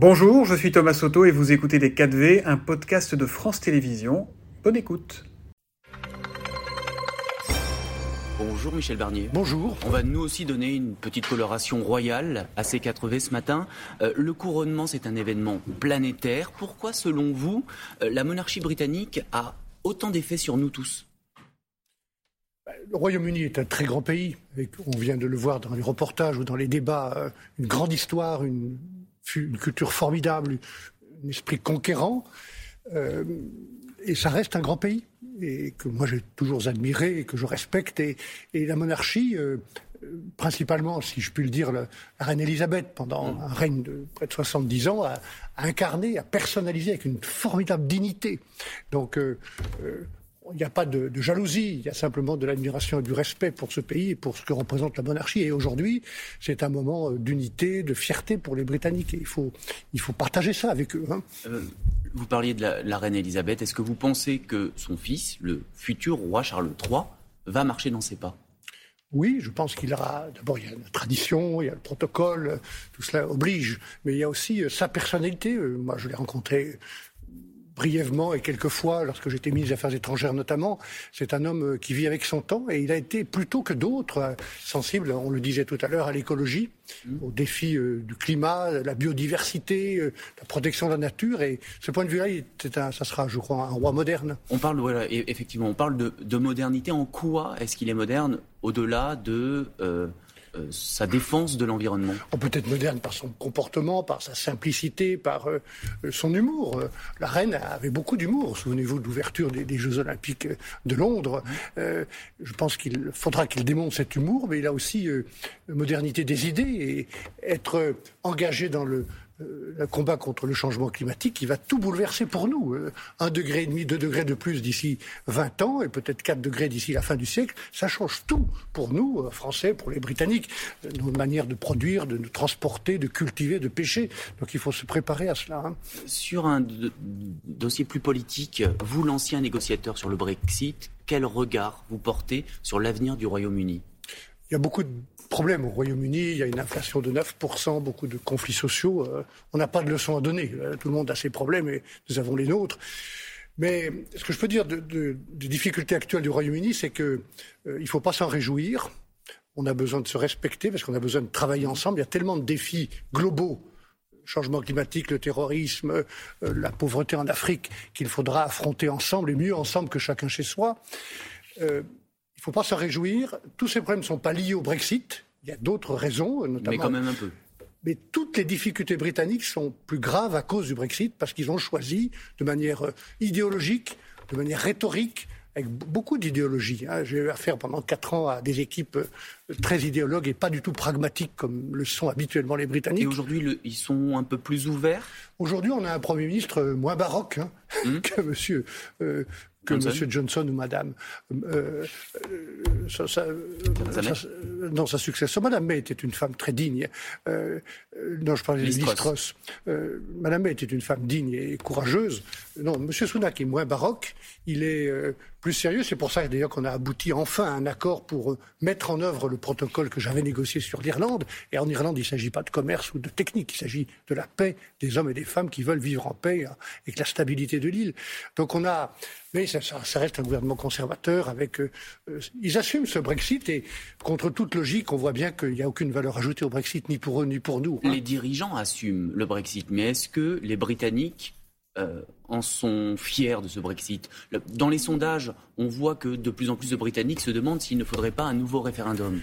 Bonjour, je suis Thomas Soto et vous écoutez Les 4V, un podcast de France Télévisions. Bonne écoute. Bonjour Michel Barnier. Bonjour. On va nous aussi donner une petite coloration royale à ces 4V ce matin. Euh, le couronnement, c'est un événement planétaire. Pourquoi, selon vous, euh, la monarchie britannique a autant d'effets sur nous tous? Le Royaume-Uni est un très grand pays. on vient de le voir dans les reportages ou dans les débats. Euh, une grande histoire, une une culture formidable, un esprit conquérant. Euh, et ça reste un grand pays, et que moi j'ai toujours admiré et que je respecte. Et, la monarchie, euh, principalement, si je puis le dire, la, reine Elisabeth, pendant mm. un règne de près de 70 ans, a, incarné, a personnalisé avec une formidable dignité. Donc, euh, il n'y a pas de, jalousie, il y a simplement de l'admiration et du respect pour ce pays et pour ce que représente la monarchie. Et aujourd'hui, c'est un moment euh, d'unité, de fierté pour les Britanniques. Et il faut, il faut partager ça avec eux. Hein. Euh, vous parliez de la, reine Elisabeth. Est-ce que vous pensez que son fils, le futur roi Charles III, va marcher dans ses pas? Oui, je pense qu'il aura. D'abord, il y a la tradition, il y a le protocole, tout cela oblige. Mais il y a aussi euh, sa personnalité. Moi, je l'ai rencontré brièvement et quelquefois, lorsque j'étais ministre des Affaires étrangères notamment, c'est un homme euh, qui vit avec son temps et il a été plutôt que d'autres euh, sensible, on le disait tout à l'heure, à l'écologie, mmh. aux défis euh, du climat, la biodiversité, la protection de la nature. Et ce point de vue-là, ça sera, je crois, un roi moderne. On parle, voilà, effectivement, on parle de, modernité. En quoi est-ce qu'il est moderne au-delà de euh, sa défense de l'environnement On peut être moderne par son comportement, par sa simplicité, par euh, son humour. Euh, la reine avait beaucoup d'humour. Souvenez-vous de l'ouverture des, Jeux Olympiques de Londres. je pense qu'il faudra qu'il démontre cet humour, mais il a aussi modernité des idées et être engagé dans le euh, le combat contre le changement climatique qui va tout bouleverser pour nous. Euh, un degré et demi, deux degrés de plus d'ici 20 ans et peut-être 4 degrés d'ici la fin du siècle, ça change tout pour nous, euh, Français, pour les Britanniques, nos manières de produire, de nous transporter, de cultiver, de pêcher. Donc il faut se préparer à cela. Hein. Sur un dossier plus politique, vous, l'ancien négociateur sur le Brexit, quel regard vous portez sur l'avenir du Royaume-Uni? Il y a beaucoup de problème au Royaume-Uni. Il y a une inflation de 9%, beaucoup de conflits sociaux. Euh, on n'a pas de leçons à donner. Euh, tout le monde a ses problèmes et nous avons les nôtres. Mais ce que je peux dire des difficultés actuelles du Royaume-Uni, c'est qu'il euh, ne faut pas s'en réjouir. On a besoin de se respecter parce qu'on a besoin de travailler ensemble. Il y a tellement de défis globaux changement climatique, le terrorisme, la pauvreté en Afrique, qu'il faudra affronter ensemble et mieux ensemble que chacun chez soi. Il ne faut pas s'en réjouir. Tous ces problèmes ne sont pas liés au Brexit. Il y a d'autres raisons, notamment. Mais quand même un peu. Mais toutes les difficultés britanniques sont plus graves à cause du Brexit parce qu'ils ont choisi de manière euh, idéologique, de manière rhétorique, avec beaucoup d'idéologie. Hein. J'ai eu affaire pendant quatre ans à des équipes euh, très idéologues et pas du tout pragmatiques comme le sont habituellement les Britanniques. Et aujourd'hui, ils sont un peu plus ouverts? Aujourd'hui, on a un Premier ministre euh, moins baroque hein, hum. que Monsieur que M. Johnson ou Madame. Euh, euh, sa, sa, non, sa successeur, Madame May était une femme très digne. Euh, non, je parlais de Listros. Madame May était une femme digne et courageuse. Non, M. Sunak est moins baroque. Il est plus sérieux. C'est pour ça d'ailleurs qu'on a abouti enfin à un accord pour mettre en œuvre le protocole que j'avais négocié sur l'Irlande. Et en Irlande, il ne s'agit pas de commerce ou de technique. Il s'agit de la paix des hommes et des femmes qui veulent vivre en paix avec la stabilité de l'île. Donc on a mais ça, reste un gouvernement conservateur. Avec, euh, euh, ils assument ce Brexit et contre toute logique, on voit bien qu'il n'y a aucune valeur ajoutée au Brexit, ni pour eux ni pour nous. Hein. Les dirigeants assument le Brexit, mais est-ce que les Britanniques euh, en sont fiers de ce Brexit Dans les sondages, on voit que de plus en plus de Britanniques se demandent s'il ne faudrait pas un nouveau référendum.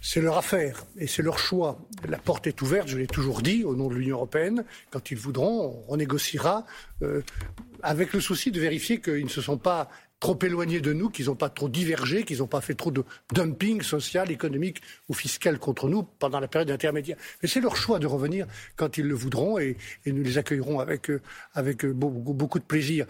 C'est leur affaire et c'est leur choix. La porte est ouverte, je l'ai toujours dit, au nom de l'Union européenne. Quand ils voudront, on renégociera euh, avec le souci de vérifier qu'ils ne se sont pas trop éloignés de nous, qu'ils n'ont pas trop divergé, qu'ils n'ont pas fait trop de dumping social, économique ou fiscal contre nous pendant la période intermédiaire. Mais c'est leur choix de revenir quand ils le voudront et, nous les accueillerons avec, euh, avec euh, beaucoup, de plaisir.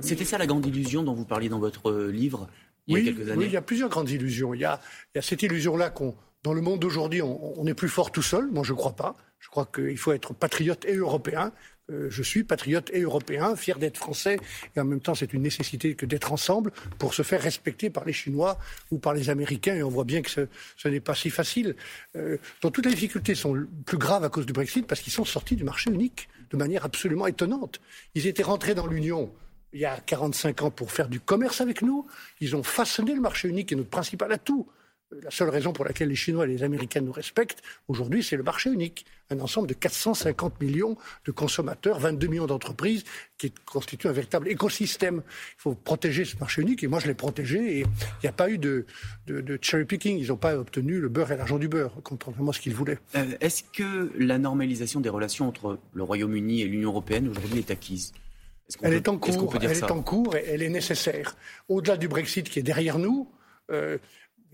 C'était ça la grande illusion dont vous parliez dans votre livre il oui, y a quelques années? Oui, il y a plusieurs grandes illusions. Il y a, il y a cette illusion-là qu'on, dans le monde d'aujourd'hui, on, est plus fort tout seul. Moi, je ne crois pas. Je crois qu'il faut être patriote et européen, Euh, je suis patriote et européen, fier d'être français, et en même temps, c'est une nécessité que d'être ensemble pour se faire respecter par les Chinois ou par les Américains, et on voit bien que ce, n'est pas si facile. Euh, toutes les difficultés sont plus graves à cause du Brexit parce qu'ils sont sortis du marché unique de manière absolument étonnante. Ils étaient rentrés dans l'Union il y a 45 ans pour faire du commerce avec nous. Ils ont façonné le marché unique est notre principal atout la seule raison pour laquelle les Chinois et les Américains nous respectent aujourd'hui, c'est le marché unique. Un ensemble de 450 millions de consommateurs, 22 millions d'entreprises, qui constituent un véritable écosystème. Il faut protéger ce marché unique, et moi je l'ai protégé, et il n'y a pas eu de, cherry picking. Ils n'ont pas obtenu le beurre et l'argent du beurre, contrairement à ce qu'ils voulaient. Euh, est-ce que la normalisation des relations entre le Royaume-Uni et l'Union européenne aujourd'hui est acquise? Elle, est en cours, elle est en cours et elle est nécessaire. Au-delà du Brexit qui est derrière nous, euh,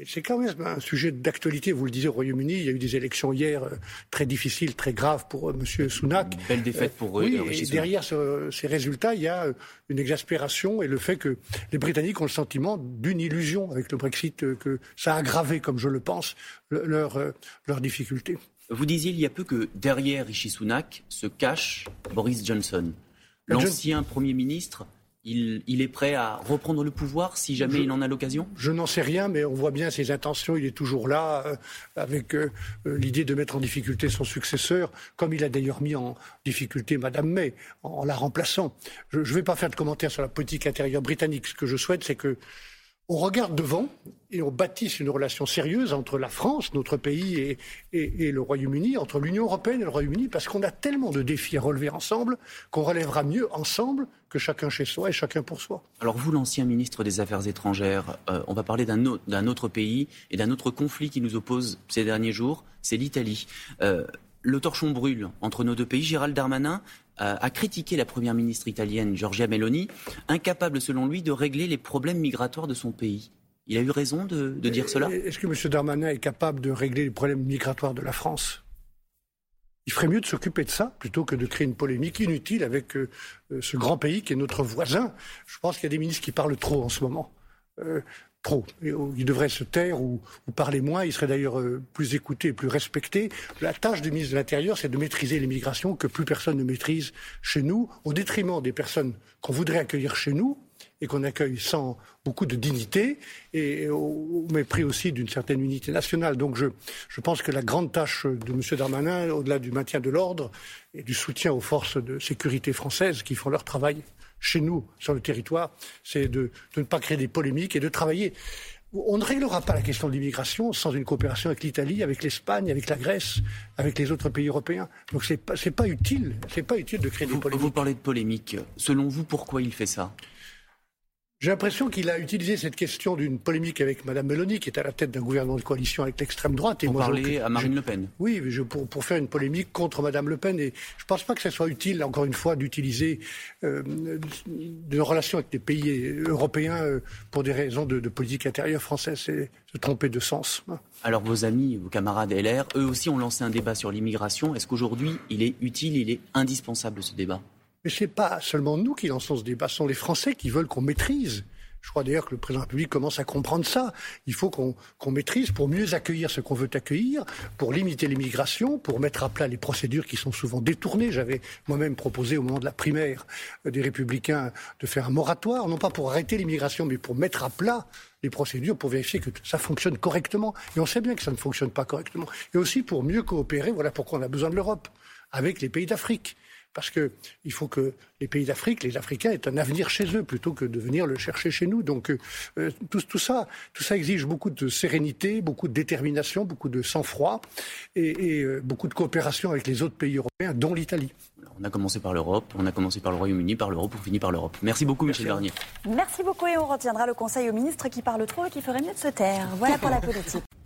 c'est quand même un sujet d'actualité. Vous le disiez au Royaume-Uni, il y a eu des élections hier euh, très difficiles, très graves pour euh, M. Sunak. belle défaite pour eux. Oui, et derrière ces résultats, il y a euh, une exaspération et le fait que les Britanniques ont le sentiment d'une illusion avec le Brexit, que ça a aggravé, comme je le pense, leurs leur difficultés. Vous disiez il y a peu que derrière Rishi Sunak se cache Boris Johnson, l'ancien Premier ministre il, est prêt à reprendre le pouvoir si jamais il en a l'occasion? Je n'en sais rien, mais on voit bien ses intentions. Il est toujours là, euh, avec euh, euh, l'idée de mettre en difficulté son successeur, comme il a d'ailleurs mis en difficulté Madame May en, la remplaçant. Je ne vais pas faire de commentaires sur la politique intérieure britannique. Ce que je souhaite, c'est que on regarde devant et on bâtisse une relation sérieuse entre la France, notre pays, et, le Royaume-Uni, entre l'Union européenne et le Royaume-Uni, parce qu'on a tellement de défis à relever ensemble qu'on relèvera mieux ensemble que chacun chez soi et chacun pour soi. Alors vous, l'ancien ministre des Affaires étrangères, euh, on va parler d'un autre, pays et d'un autre conflit qui nous oppose ces derniers jours, c'est l'Italie. Euh, le torchon brûle entre nos deux pays. Gérald Darmanin a critiqué la première ministre italienne Giorgia Meloni, incapable selon lui de régler les problèmes migratoires de son pays. Il a eu raison de, dire cela? Est-ce que M. Darmanin est capable de régler les problèmes migratoires de la France? Il ferait mieux de s'occuper de ça plutôt que de créer une polémique inutile avec euh, euh, ce grand pays qui est notre voisin. Je pense qu'il y a des ministres qui parlent trop en ce moment. Euh, trop. Il devrait se taire ou, parler moins. Il serait d'ailleurs euh, plus écouté et plus respecté. La tâche du ministre de l'Intérieur, c'est de maîtriser l'immigration que plus personne ne maîtrise chez nous, au détriment des personnes qu'on voudrait accueillir chez nous et qu'on accueille sans beaucoup de dignité et au, mépris aussi d'une certaine unité nationale. Donc je, je, pense que la grande tâche de M. Darmanin, au-delà du maintien de l'ordre et du soutien aux forces de sécurité françaises qui font leur travail chez nous, sur le territoire, c'est de, ne pas créer des polémiques et de travailler. On ne réglera pas la question de l'immigration sans une coopération avec l'Italie, avec l'Espagne, avec la Grèce, avec les autres pays européens. Donc c'est pas, pas utile, c'est pas utile de créer des polémiques. Vous parlez de polémique. Selon vous, pourquoi il fait ça? J'ai l'impression qu'il a utilisé cette question d'une polémique avec Mme Meloni, qui est à la tête d'un gouvernement de coalition avec l'extrême droite. Et pour parler à Marine Le Pen. Oui, pour, pour, faire une polémique contre Mme Le Pen. Et je ne pense pas que ce soit utile, encore une fois, d'utiliser euh, une relation avec des pays européens euh, pour des raisons de, de politique intérieure française. C'est se tromper de sens. Alors vos amis, vos camarades LR, eux aussi ont lancé un débat sur l'immigration. Est-ce qu'aujourd'hui, il est utile, il est indispensable ce débat? Mais ce n'est pas seulement nous qui lançons ce débat, ce sont les Français qui veulent qu'on maîtrise. Je crois d'ailleurs que le président de la République commence à comprendre ça. Il faut qu'on maîtrise pour mieux accueillir ce qu'on veut accueillir, pour limiter l'immigration, pour mettre à plat les procédures qui sont souvent détournées. J'avais moi-même proposé au moment de la primaire des Républicains de faire un moratoire, non pas pour arrêter l'immigration, mais pour mettre à plat les procédures pour vérifier que ça fonctionne correctement. Et on sait bien que ça ne fonctionne pas correctement. Et aussi pour mieux coopérer, voilà pourquoi on a besoin de l'Europe, avec les pays d'Afrique parce qu'il faut que les pays d'Afrique, les Africains, aient un avenir chez eux plutôt que de venir le chercher chez nous. Donc euh, tout, ça, tout ça exige beaucoup de sérénité, beaucoup de détermination, beaucoup de sang-froid et, euh, beaucoup de coopération avec les autres pays européens, dont l'Italie. On a commencé par l'Europe, on a commencé par le Royaume-Uni, par l'Europe, on finit par l'Europe. Merci beaucoup, Michel Garnier. Merci beaucoup et on retiendra le conseil aux ministres qui parlent trop et qui feraient mieux de se taire. Voilà pour la politique.